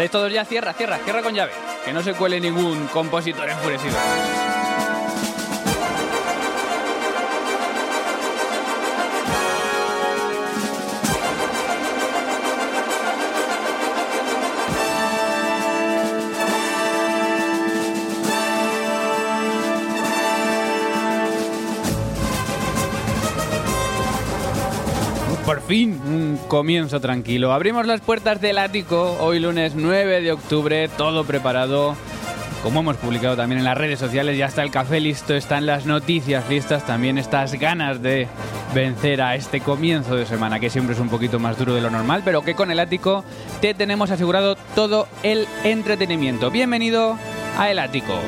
¿Estáis todos ya? Cierra, cierra, cierra con llave. Que no se cuele ningún compositor enfurecido. Fin, un comienzo tranquilo. Abrimos las puertas del ático hoy lunes 9 de octubre, todo preparado. Como hemos publicado también en las redes sociales, ya está el café listo, están las noticias listas, también estas ganas de vencer a este comienzo de semana, que siempre es un poquito más duro de lo normal, pero que con el ático te tenemos asegurado todo el entretenimiento. Bienvenido a El Ático.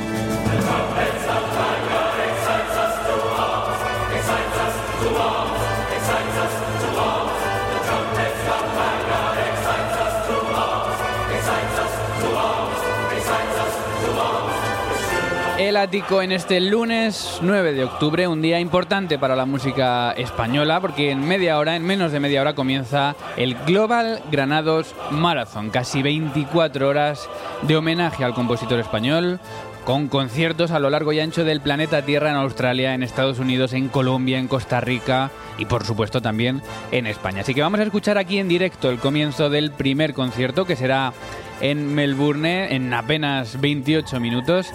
En este lunes 9 de octubre, un día importante para la música española porque en media hora, en menos de media hora comienza el Global Granados Marathon, casi 24 horas de homenaje al compositor español con conciertos a lo largo y ancho del planeta Tierra en Australia, en Estados Unidos, en Colombia, en Costa Rica y por supuesto también en España. Así que vamos a escuchar aquí en directo el comienzo del primer concierto que será en Melbourne en apenas 28 minutos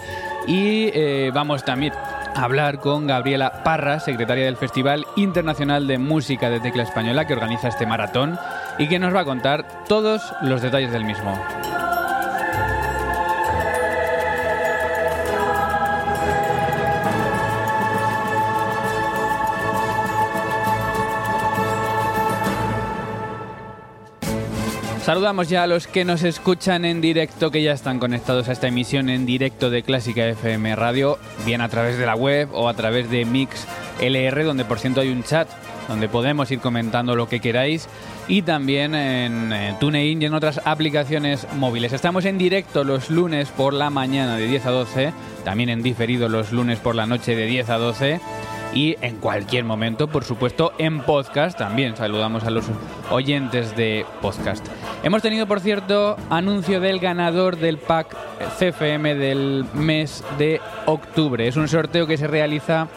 y eh, vamos también a hablar con Gabriela Parra, secretaria del Festival Internacional de Música de Tecla Española que organiza este maratón y que nos va a contar todos los detalles del mismo. Saludamos ya a los que nos escuchan en directo, que ya están conectados a esta emisión en directo de Clásica FM Radio, bien a través de la web o a través de Mix LR, donde por cierto hay un chat donde podemos ir comentando lo que queráis y también en eh, TuneIn y en otras aplicaciones móviles. Estamos en directo los lunes por la mañana de 10 a 12, también en diferido los lunes por la noche de 10 a 12 y en cualquier momento, por supuesto, en podcast también. Saludamos a los oyentes de podcast. Hemos tenido, por cierto, anuncio del ganador del pack CFM del mes de octubre. Es un sorteo que se realiza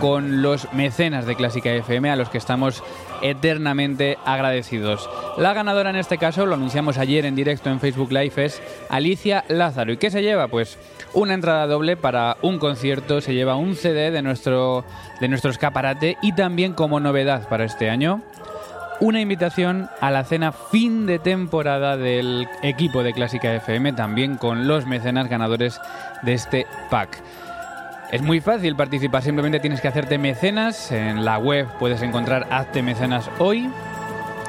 con los mecenas de Clásica FM a los que estamos eternamente agradecidos. La ganadora en este caso, lo anunciamos ayer en directo en Facebook Live, es Alicia Lázaro. ¿Y qué se lleva? Pues una entrada doble para un concierto, se lleva un CD de nuestro, de nuestro escaparate y también como novedad para este año, una invitación a la cena fin de temporada del equipo de Clásica FM, también con los mecenas ganadores de este pack. Es muy fácil participar, simplemente tienes que hacerte mecenas. En la web puedes encontrar Hazte Mecenas hoy.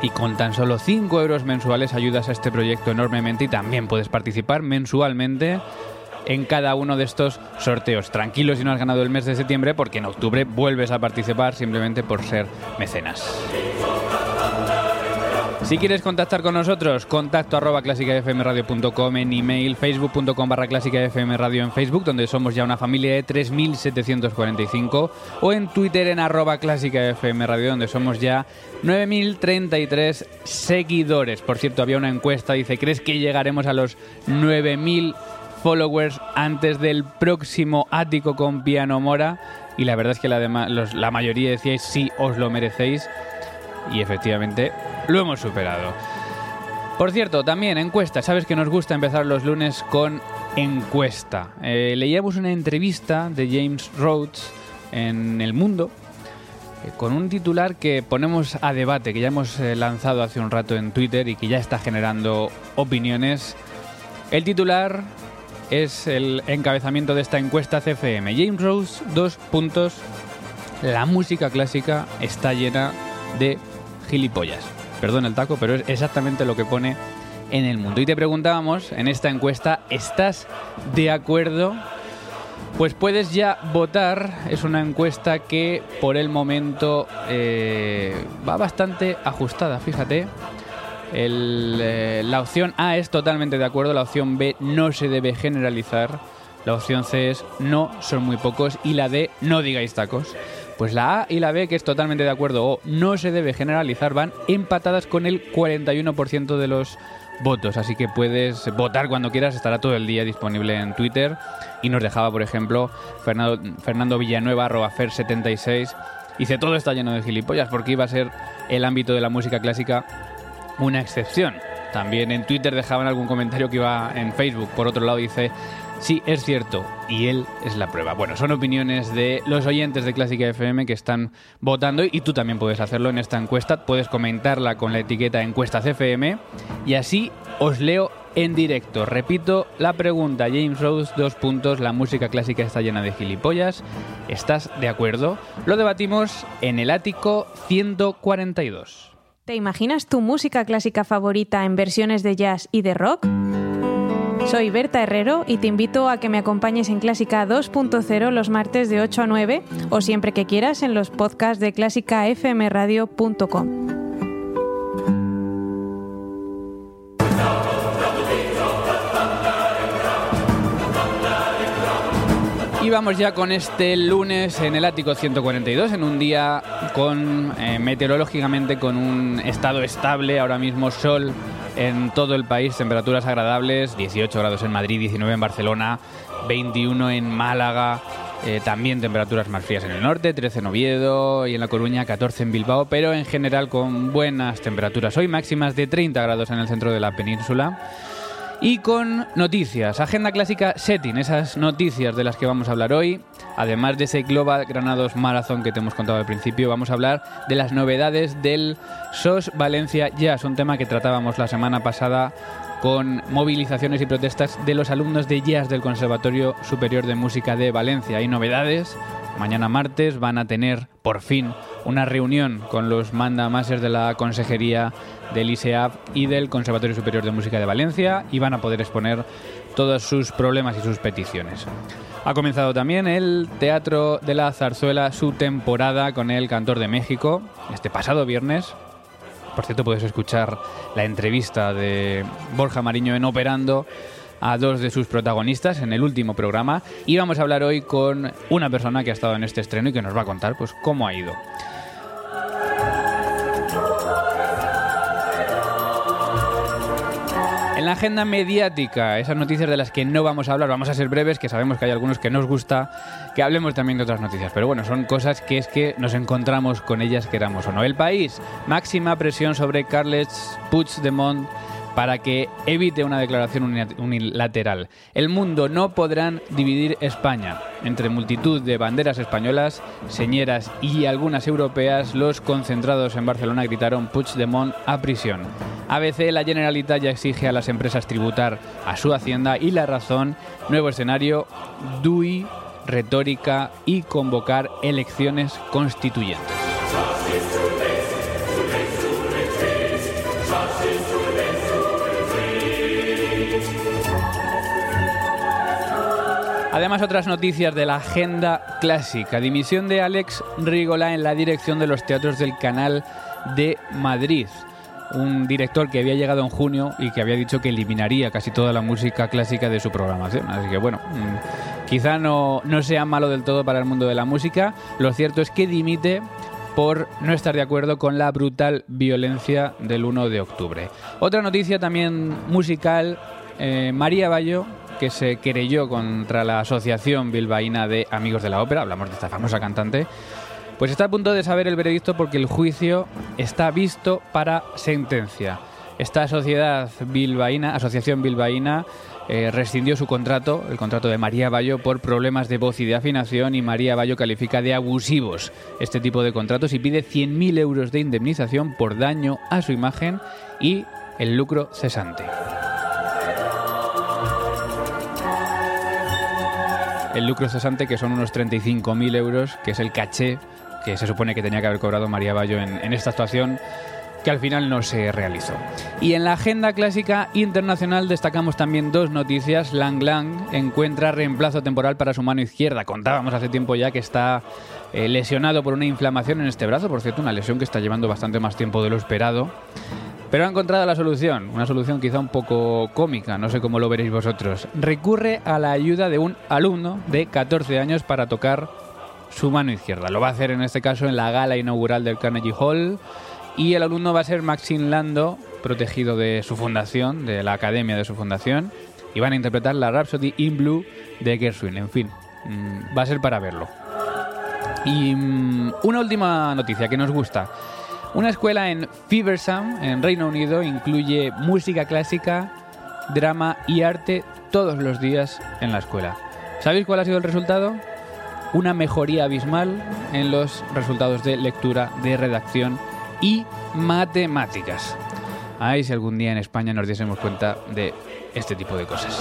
Y con tan solo 5 euros mensuales ayudas a este proyecto enormemente y también puedes participar mensualmente en cada uno de estos sorteos. Tranquilo si no has ganado el mes de septiembre porque en octubre vuelves a participar simplemente por ser mecenas. Si quieres contactar con nosotros, contacto arroba clásicafmradio.com en email, facebook.com barra clásicafmradio en Facebook, donde somos ya una familia de 3.745, o en Twitter en arroba clásicafmradio, donde somos ya 9.033 seguidores. Por cierto, había una encuesta, dice, ¿crees que llegaremos a los 9.000 followers antes del próximo ático con Piano Mora. Y la verdad es que la, la mayoría decíais sí os lo merecéis. Y efectivamente lo hemos superado. Por cierto, también encuesta. Sabes que nos gusta empezar los lunes con encuesta. Eh, leíamos una entrevista de James Rhodes en El Mundo eh, con un titular que ponemos a debate, que ya hemos eh, lanzado hace un rato en Twitter y que ya está generando opiniones. El titular es el encabezamiento de esta encuesta CFM. James Rhodes, dos puntos. La música clásica está llena de gilipollas. Perdón el taco, pero es exactamente lo que pone en el mundo. Y te preguntábamos en esta encuesta, ¿estás de acuerdo? Pues puedes ya votar, es una encuesta que por el momento eh, va bastante ajustada, fíjate. Eh, la opción A es totalmente de acuerdo, la opción B no se debe generalizar, la opción C es no, son muy pocos y la D no digáis tacos. Pues la A y la B, que es totalmente de acuerdo o no se debe generalizar, van empatadas con el 41% de los votos. Así que puedes votar cuando quieras, estará todo el día disponible en Twitter. Y nos dejaba, por ejemplo, Fernando, Fernando Villanueva, arroba Fer76. Dice, todo está lleno de gilipollas porque iba a ser el ámbito de la música clásica una excepción. También en Twitter dejaban algún comentario que iba en Facebook. Por otro lado dice, Sí, es cierto, y él es la prueba. Bueno, son opiniones de los oyentes de Clásica FM que están votando y tú también puedes hacerlo en esta encuesta. Puedes comentarla con la etiqueta Encuestas FM y así os leo en directo. Repito la pregunta, James Rose, dos puntos, la música clásica está llena de gilipollas. ¿Estás de acuerdo? Lo debatimos en el ático 142. ¿Te imaginas tu música clásica favorita en versiones de jazz y de rock? Soy Berta Herrero y te invito a que me acompañes en Clásica 2.0 los martes de 8 a 9 o siempre que quieras en los podcasts de clásicafmradio.com. vamos ya con este lunes en el ático 142, en un día con eh, meteorológicamente con un estado estable, ahora mismo sol en todo el país, temperaturas agradables, 18 grados en Madrid, 19 en Barcelona, 21 en Málaga, eh, también temperaturas más frías en el norte, 13 en Oviedo y en La Coruña 14 en Bilbao, pero en general con buenas temperaturas. Hoy máximas de 30 grados en el centro de la península. Y con noticias, agenda clásica setting, esas noticias de las que vamos a hablar hoy. Además de ese Global Granados Marathon que te hemos contado al principio, vamos a hablar de las novedades del SOS Valencia Jazz, un tema que tratábamos la semana pasada con movilizaciones y protestas de los alumnos de jazz del Conservatorio Superior de Música de Valencia. Hay novedades. Mañana martes van a tener por fin una reunión con los mandamases de la Consejería del ISEAP y del Conservatorio Superior de Música de Valencia y van a poder exponer todos sus problemas y sus peticiones. Ha comenzado también el Teatro de la Zarzuela su temporada con el Cantor de México este pasado viernes. Por cierto, puedes escuchar la entrevista de Borja Mariño en Operando a dos de sus protagonistas en el último programa y vamos a hablar hoy con una persona que ha estado en este estreno y que nos va a contar pues cómo ha ido. La agenda mediática, esas noticias de las que no vamos a hablar, vamos a ser breves, que sabemos que hay algunos que nos gusta que hablemos también de otras noticias. Pero bueno, son cosas que es que nos encontramos con ellas, queramos o no. El país, máxima presión sobre Carles Puigdemont para que evite una declaración unilateral. El mundo no podrán dividir España. Entre multitud de banderas españolas, señeras y algunas europeas, los concentrados en Barcelona gritaron Puigdemont a prisión. ABC, la Generalitat ya exige a las empresas tributar a su hacienda y la razón, nuevo escenario, DUI, retórica y convocar elecciones constituyentes. Además, otras noticias de la agenda clásica. Dimisión de Alex Rigola en la dirección de los teatros del Canal de Madrid. Un director que había llegado en junio y que había dicho que eliminaría casi toda la música clásica de su programación. Así que bueno, mm, quizá no, no sea malo del todo para el mundo de la música. Lo cierto es que dimite por no estar de acuerdo con la brutal violencia del 1 de octubre. Otra noticia también musical, eh, María Bayo que se querelló contra la Asociación Bilbaína de Amigos de la Ópera, hablamos de esta famosa cantante, pues está a punto de saber el veredicto porque el juicio está visto para sentencia. Esta sociedad bilbaína, asociación bilbaína, eh, rescindió su contrato, el contrato de María Bayo, por problemas de voz y de afinación y María Bayo califica de abusivos este tipo de contratos y pide 100.000 euros de indemnización por daño a su imagen y el lucro cesante. El lucro cesante que son unos 35.000 euros, que es el caché que se supone que tenía que haber cobrado María Bayo en, esta actuación que al final no se realizó. Y en la agenda clásica internacional destacamos también dos noticias. Lang Lang encuentra reemplazo temporal para su mano izquierda. Contábamos hace tiempo ya que está eh, lesionado por una inflamación en este brazo, por cierto, una lesión que está llevando bastante más tiempo de lo esperado. Pero ha encontrado la solución, una solución quizá un poco cómica, no sé cómo lo veréis vosotros. Recurre a la ayuda de un alumno de 14 años para tocar su mano izquierda. Lo va a hacer en este caso en la gala inaugural del Carnegie Hall y el alumno va a ser Maxine Lando, protegido de su fundación, de la academia de su fundación, y van a interpretar la Rhapsody in Blue de Gershwin. En fin, mm, va a ser para verlo. Y mm, una última noticia que nos gusta. Una escuela en Feversam, en Reino Unido, incluye música clásica, drama y arte todos los días en la escuela. ¿Sabéis cuál ha sido el resultado? una mejoría abismal en los resultados de lectura, de redacción y matemáticas. Ay, si algún día en España nos diésemos cuenta de este tipo de cosas.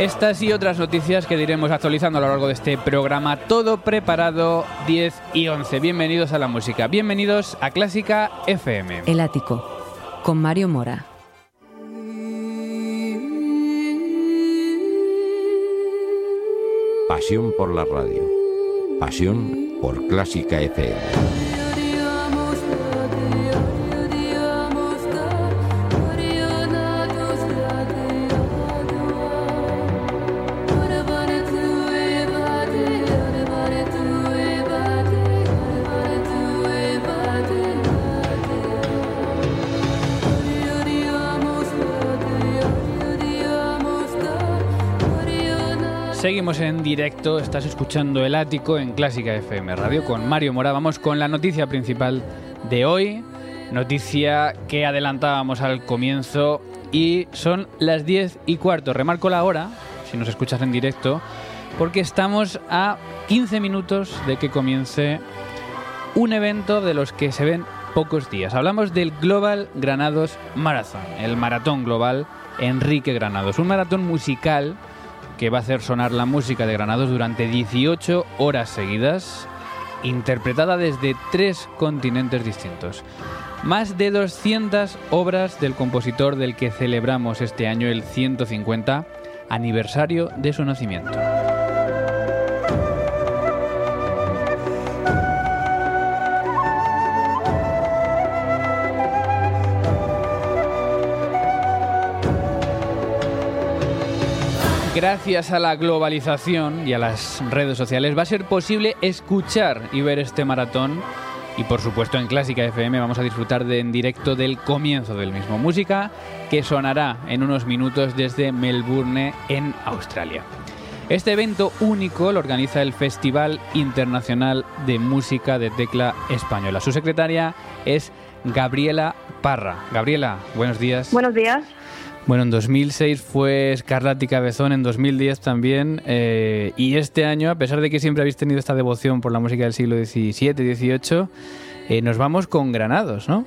Estas y otras noticias que diremos actualizando a lo largo de este programa, todo preparado 10 y 11. Bienvenidos a la música, bienvenidos a Clásica FM. El ático, con Mario Mora. Pasión por la radio. Pasión por Clásica FM. Seguimos en directo, estás escuchando El Ático en Clásica FM Radio con Mario Mora. Vamos con la noticia principal de hoy, noticia que adelantábamos al comienzo y son las 10 y cuarto. Remarco la hora, si nos escuchas en directo, porque estamos a 15 minutos de que comience un evento de los que se ven pocos días. Hablamos del Global Granados Marathon, el maratón global Enrique Granados, un maratón musical que va a hacer sonar la música de Granados durante 18 horas seguidas, interpretada desde tres continentes distintos. Más de 200 obras del compositor del que celebramos este año el 150 aniversario de su nacimiento. Gracias a la globalización y a las redes sociales va a ser posible escuchar y ver este maratón. Y por supuesto en Clásica FM vamos a disfrutar de, en directo del comienzo del mismo. Música que sonará en unos minutos desde Melbourne en Australia. Este evento único lo organiza el Festival Internacional de Música de Tecla Española. Su secretaria es Gabriela Parra. Gabriela, buenos días. Buenos días. Bueno, en 2006 fue Escarlata y Cabezón, en 2010 también. Eh, y este año, a pesar de que siempre habéis tenido esta devoción por la música del siglo XVII, XVIII, eh, nos vamos con Granados, ¿no?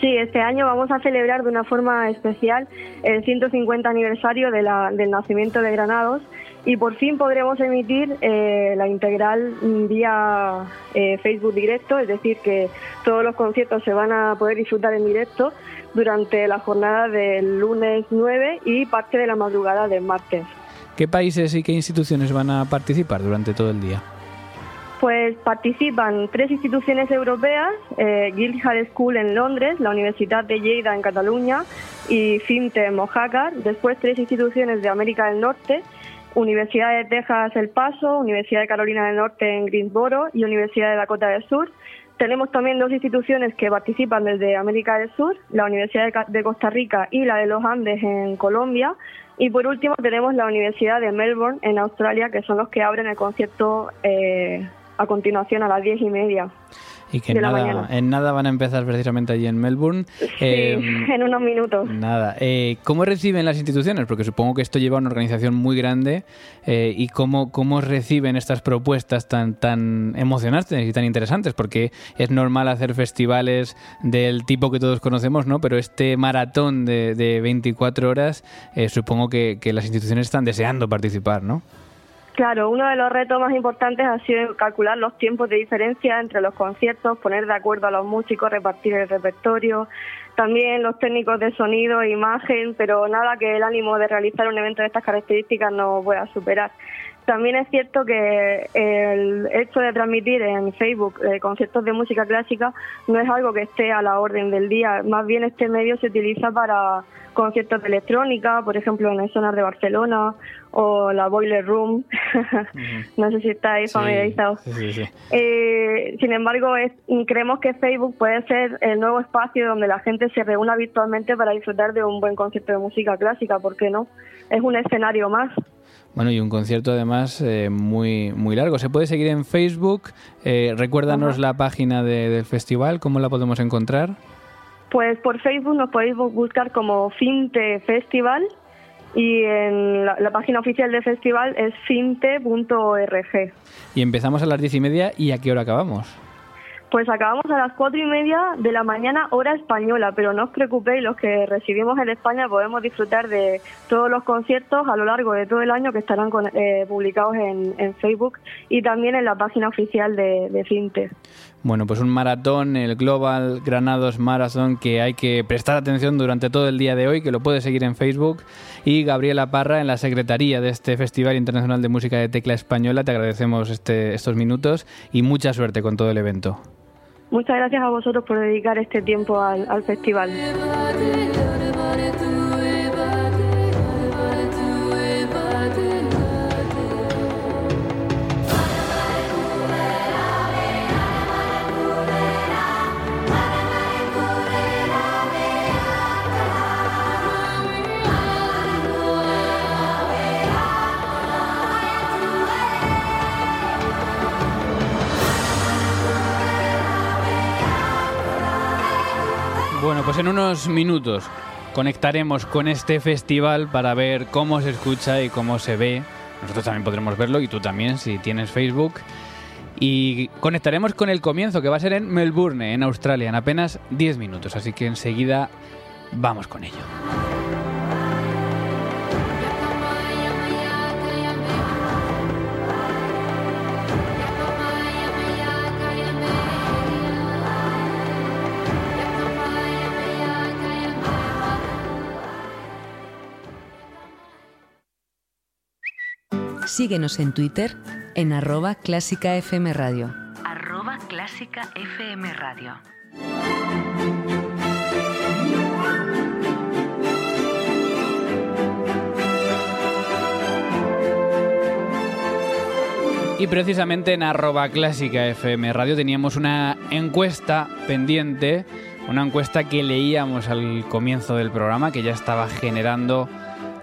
Sí, este año vamos a celebrar de una forma especial el 150 aniversario de la, del nacimiento de Granados y por fin podremos emitir eh, la integral vía eh, Facebook directo, es decir, que todos los conciertos se van a poder disfrutar en directo durante la jornada del lunes 9 y parte de la madrugada del martes. ¿Qué países y qué instituciones van a participar durante todo el día? Pues participan tres instituciones europeas, eh, Guildhall School en Londres, la Universidad de Lleida en Cataluña y FIMTE en Mojácar. Después tres instituciones de América del Norte, Universidad de Texas El Paso, Universidad de Carolina del Norte en Greensboro y Universidad de Dakota del Sur. Tenemos también dos instituciones que participan desde América del Sur, la Universidad de Costa Rica y la de los Andes en Colombia. Y por último tenemos la Universidad de Melbourne en Australia, que son los que abren el concierto eh, a continuación a las diez y media. Y que de la nada, mañana. en nada van a empezar precisamente allí en Melbourne. Sí, Em, en unos minutos. Nada. Eh, ¿Cómo reciben las instituciones? Porque supongo que esto lleva a una organización muy grande. eh, ¿Y cómo, cómo reciben estas propuestas tan, tan emocionantes y tan interesantes? Porque es normal hacer festivales del tipo que todos conocemos, ¿no? Pero este maratón de, de 24 horas, eh, supongo que, que las instituciones están deseando participar, ¿no? Claro, uno de los retos más importantes ha sido calcular los tiempos de diferencia entre los conciertos, poner de acuerdo a los músicos, repartir el repertorio, también los técnicos de sonido e imagen, pero nada que el ánimo de realizar un evento de estas características no pueda superar. También es cierto que el hecho de transmitir en Facebook eh, conciertos de música clásica no es algo que esté a la orden del día, más bien este medio se utiliza para conciertos de electrónica, por ejemplo en el Sonar de Barcelona o la Boiler Room, no sé si estáis familiarizados. Sí, sí, sí. Eh, sin embargo, es- creemos que Facebook puede ser el nuevo espacio donde la gente se reúna virtualmente para disfrutar de un buen concierto de música clásica, ¿por qué no? Es un escenario más. Bueno, y un concierto además eh, muy, muy largo. Se puede seguir en Facebook. Eh, recuérdanos la página de- del festival, ¿cómo la podemos encontrar? Pues por Facebook nos podéis bu- buscar como Finte Festival y en la, la página oficial del festival es finte.org. Y empezamos a las diez y media y a qué hora acabamos. Pues acabamos a las cuatro y media de la mañana hora española, pero no os preocupéis, los que recibimos en España podemos disfrutar de todos los conciertos a lo largo de todo el año que estarán con- eh, publicados en, Facebook y también en la página oficial de, de. Bueno, pues un maratón, el Global Granados Marathon, que hay que prestar atención durante todo el día de hoy, que lo puedes seguir en Facebook. Y Gabriela Parra, en la secretaría de este Festival Internacional de Música de Tecla Española, te agradecemos este, estos minutos y mucha suerte con todo el evento. Muchas gracias a vosotros por dedicar este tiempo al, al festival. Bueno, pues en unos minutos conectaremos con este festival para ver cómo se escucha y cómo se ve. Nosotros también podremos verlo y tú también si tienes Facebook. Y conectaremos con el comienzo que va a ser en Melbourne, en Australia, en apenas 10 minutos. Así que enseguida vamos con ello. Síguenos en Twitter en arroba clásica FM Radio. Arroba Clásica FM Radio. Y precisamente en arroba clásica FM Radio teníamos una encuesta pendiente, una encuesta que leíamos al comienzo del programa que ya estaba generando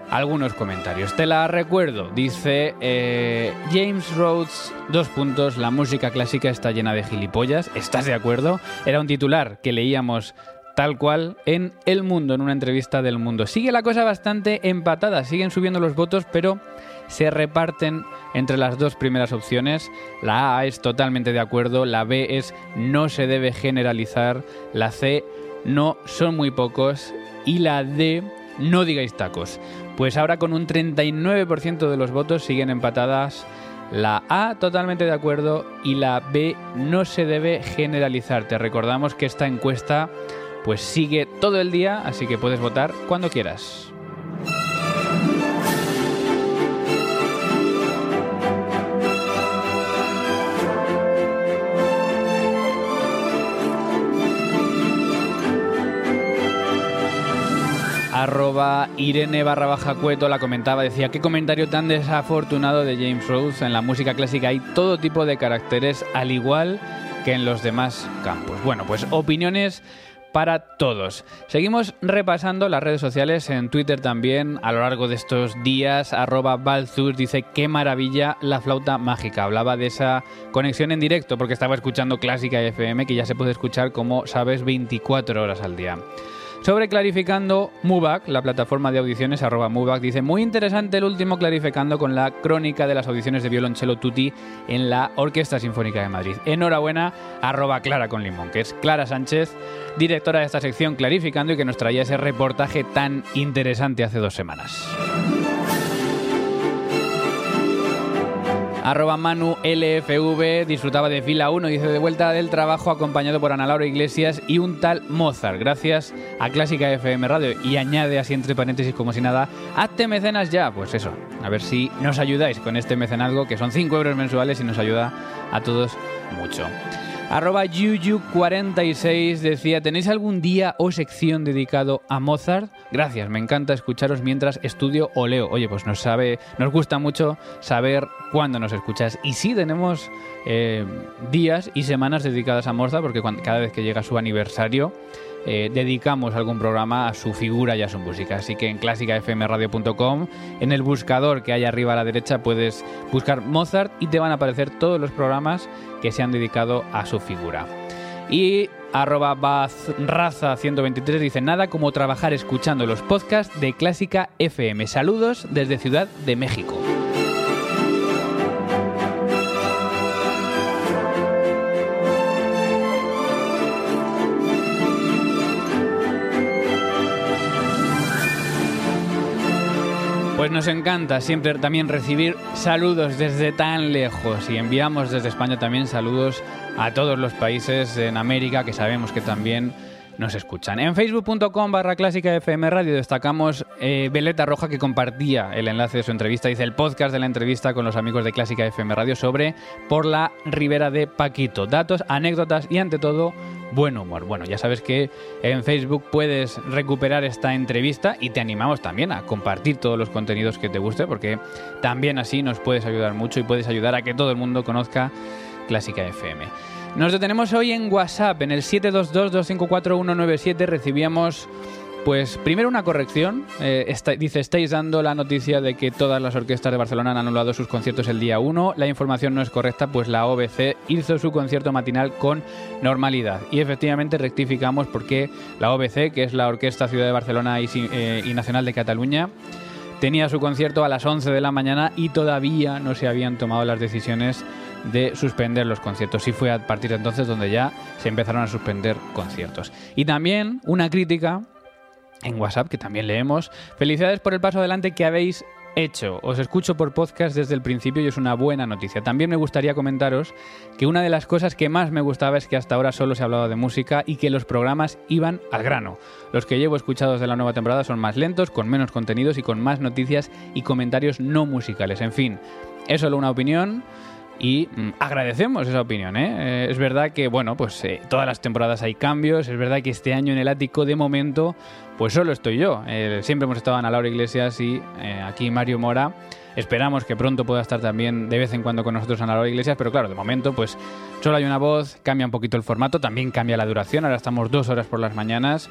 algunos comentarios. Te la recuerdo, dice eh, James Rhodes, dos puntos, la música clásica está llena de gilipollas, ¿estás de acuerdo? Era un titular que leíamos tal cual en El Mundo, en una entrevista del Mundo. Sigue la cosa bastante empatada, siguen subiendo los votos, pero se reparten entre las dos primeras opciones. La A es totalmente de acuerdo, la B es no se debe generalizar, la C no son muy pocos y la D no digáis tacos. Pues ahora con un 39% de los votos siguen empatadas la A totalmente de acuerdo y la B no se debe generalizar. Te recordamos que esta encuesta pues sigue todo el día, así que puedes votar cuando quieras. Irene barra baja cueto la comentaba, decía, qué comentario tan desafortunado de James Rhodes. En la música clásica hay todo tipo de caracteres, al igual que en los demás campos. Bueno, pues opiniones para todos. Seguimos repasando las redes sociales, en Twitter también, a lo largo de estos días, arroba Balzus dice, qué maravilla la flauta mágica. Hablaba de esa conexión en directo porque estaba escuchando Clásica FM, que ya se puede escuchar, como sabes, 24 horas al día. Sobre Clarificando, Mubac, la plataforma de audiciones, arroba Mubac, dice, muy interesante el último Clarificando con la crónica de las audiciones de violonchelo tutti en la Orquesta Sinfónica de Madrid. Enhorabuena, arroba Clara con Limón, que es Clara Sánchez, directora de esta sección Clarificando y que nos traía ese reportaje tan interesante hace dos semanas. Arroba Manu LFV disfrutaba de fila 1, dice de vuelta del trabajo acompañado por Ana Laura Iglesias y un tal Mozart. Gracias a Clásica FM Radio. Y añade así entre paréntesis como si nada, hazte mecenas ya. Pues eso, a ver si nos ayudáis con este mecenazgo que son 5 euros mensuales y nos ayuda a todos mucho. Arroba Yuyu46 decía, ¿tenéis algún día o sección dedicado a Mozart? Gracias, me encanta escucharos mientras estudio o leo. Oye, pues nos sabe, nos gusta mucho saber cuándo nos escuchas. Y sí tenemos eh, días y semanas dedicadas a Mozart, porque cada vez que llega su aniversario, eh, dedicamos algún programa a su figura y a su música. Así que en clásicafmradio.com, en el buscador que hay arriba a la derecha, puedes buscar Mozart y te van a aparecer todos los programas que se han dedicado a su figura. Y arroba bazraza123 dice nada como trabajar escuchando los podcasts de Clásica FM. Saludos desde Ciudad de México. Pues nos encanta siempre también recibir saludos desde tan lejos y enviamos desde España también saludos a todos los países en América que sabemos que también nos escuchan. En facebook.com barra clásica FM Radio destacamos eh, Veleta Roja que compartía el enlace de su entrevista, dice el podcast de la entrevista con los amigos de Clásica FM Radio sobre Por la Ribera de Paquito. Datos, anécdotas y ante todo buen humor. Bueno, ya sabes que en Facebook puedes recuperar esta entrevista y te animamos también a compartir todos los contenidos que te guste porque también así nos puedes ayudar mucho y puedes ayudar a que todo el mundo conozca Clásica FM. Nos detenemos hoy en WhatsApp, en el 722-254-197 recibíamos... Pues primero una corrección. Eh, dice, estáis dando la noticia de que todas las orquestas de Barcelona han anulado sus conciertos el día 1. La información no es correcta, pues la OBC hizo su concierto matinal con normalidad. Y efectivamente rectificamos porque la OBC, que es la Orquesta Ciudad de Barcelona eh, y Nacional de Cataluña, tenía su concierto a las 11 de la mañana y todavía no se habían tomado las decisiones de suspender los conciertos. Y fue a partir de entonces donde ya se empezaron a suspender conciertos. Y también una crítica en WhatsApp que también leemos. Felicidades por el paso adelante que habéis hecho. Os escucho por podcast desde el principio y es una buena noticia. También me gustaría comentaros que una de las cosas que más me gustaba es que hasta ahora solo se hablaba de música y que los programas iban al grano. Los que llevo escuchados de la nueva temporada son más lentos, con menos contenidos y con más noticias y comentarios no musicales. En fin, es solo una opinión y mm, agradecemos esa opinión. ¿eh? ¿eh? es verdad que, bueno, pues eh, todas las temporadas hay cambios, es verdad que este año en el ático de momento, pues solo estoy yo. Eh, siempre hemos estado Ana Laura Iglesias y aquí Mario Mora. Esperamos que pronto pueda estar también de vez en cuando con nosotros Ana Laura Iglesias, pero claro, de momento pues solo hay una voz, cambia un poquito el formato, también cambia la duración, ahora estamos dos horas por las mañanas.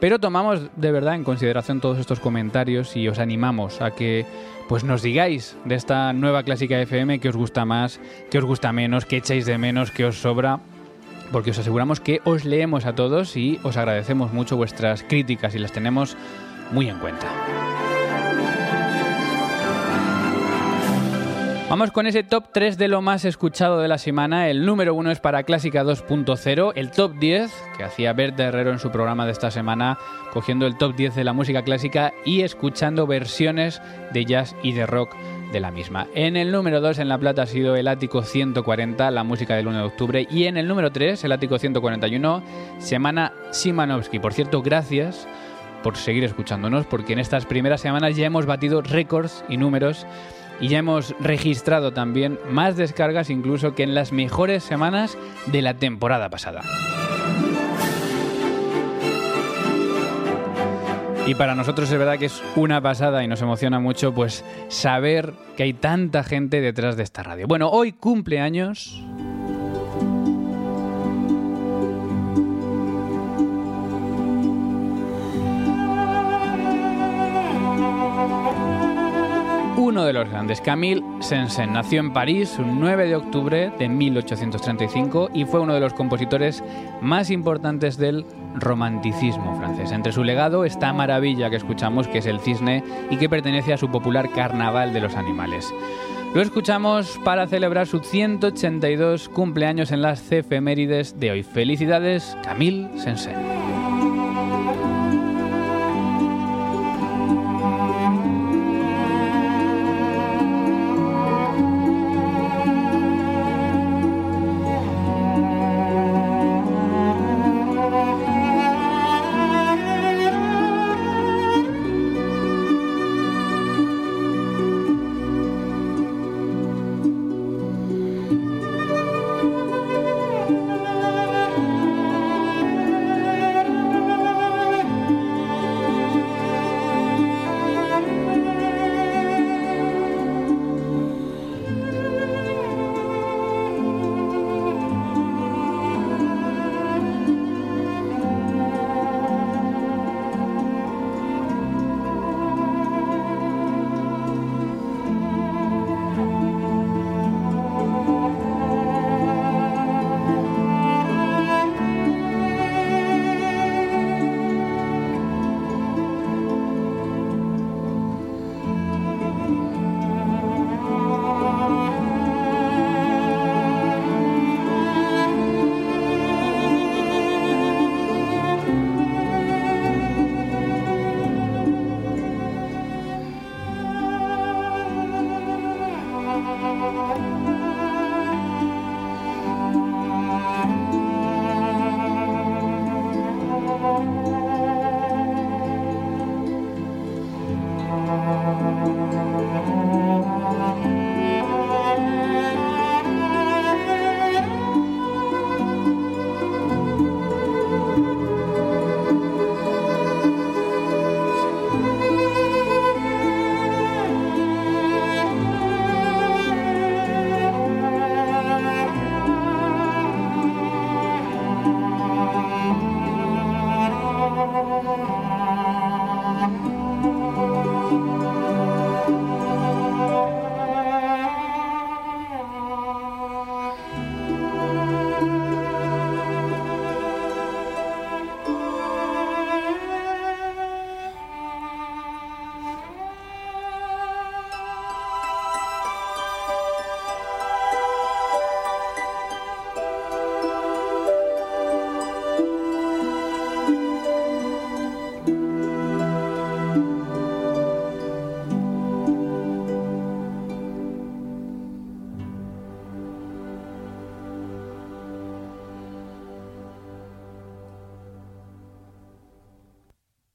Pero tomamos de verdad en consideración todos estos comentarios y os animamos a que pues nos digáis de esta nueva clásica FM que os gusta más, que os gusta menos, que echáis de menos, que os sobra porque os aseguramos que os leemos a todos y os agradecemos mucho vuestras críticas y las tenemos muy en cuenta. Vamos con ese top 3 de lo más escuchado de la semana. El número 1 es para Clásica 2.0. El top 10, que hacía Berta Herrero en su programa de esta semana, cogiendo el top 10 de la música clásica y escuchando versiones de jazz y de rock de la misma. En el número 2 en La Plata ha sido el Ático 140, la música del 1 de octubre. Y en el número 3, el Ático 141, Semana Simanovsky. Por cierto, gracias por seguir escuchándonos, porque en estas primeras semanas ya hemos batido récords y números y ya hemos registrado también más descargas incluso que en las mejores semanas de la temporada pasada. Y para nosotros es verdad que es una pasada y nos emociona mucho pues saber que hay tanta gente detrás de esta radio. Bueno, hoy cumpleaños uno de los grandes. Camille Saint-Saëns nació en París un 9 de octubre de 1835 y fue uno de los compositores más importantes del romanticismo francés. Entre su legado está Maravilla que escuchamos, que es el cisne y que pertenece a su popular Carnaval de los Animales. Lo escuchamos para celebrar su 182 cumpleaños en las efemérides de hoy. Felicidades, Camille Saint-Saëns.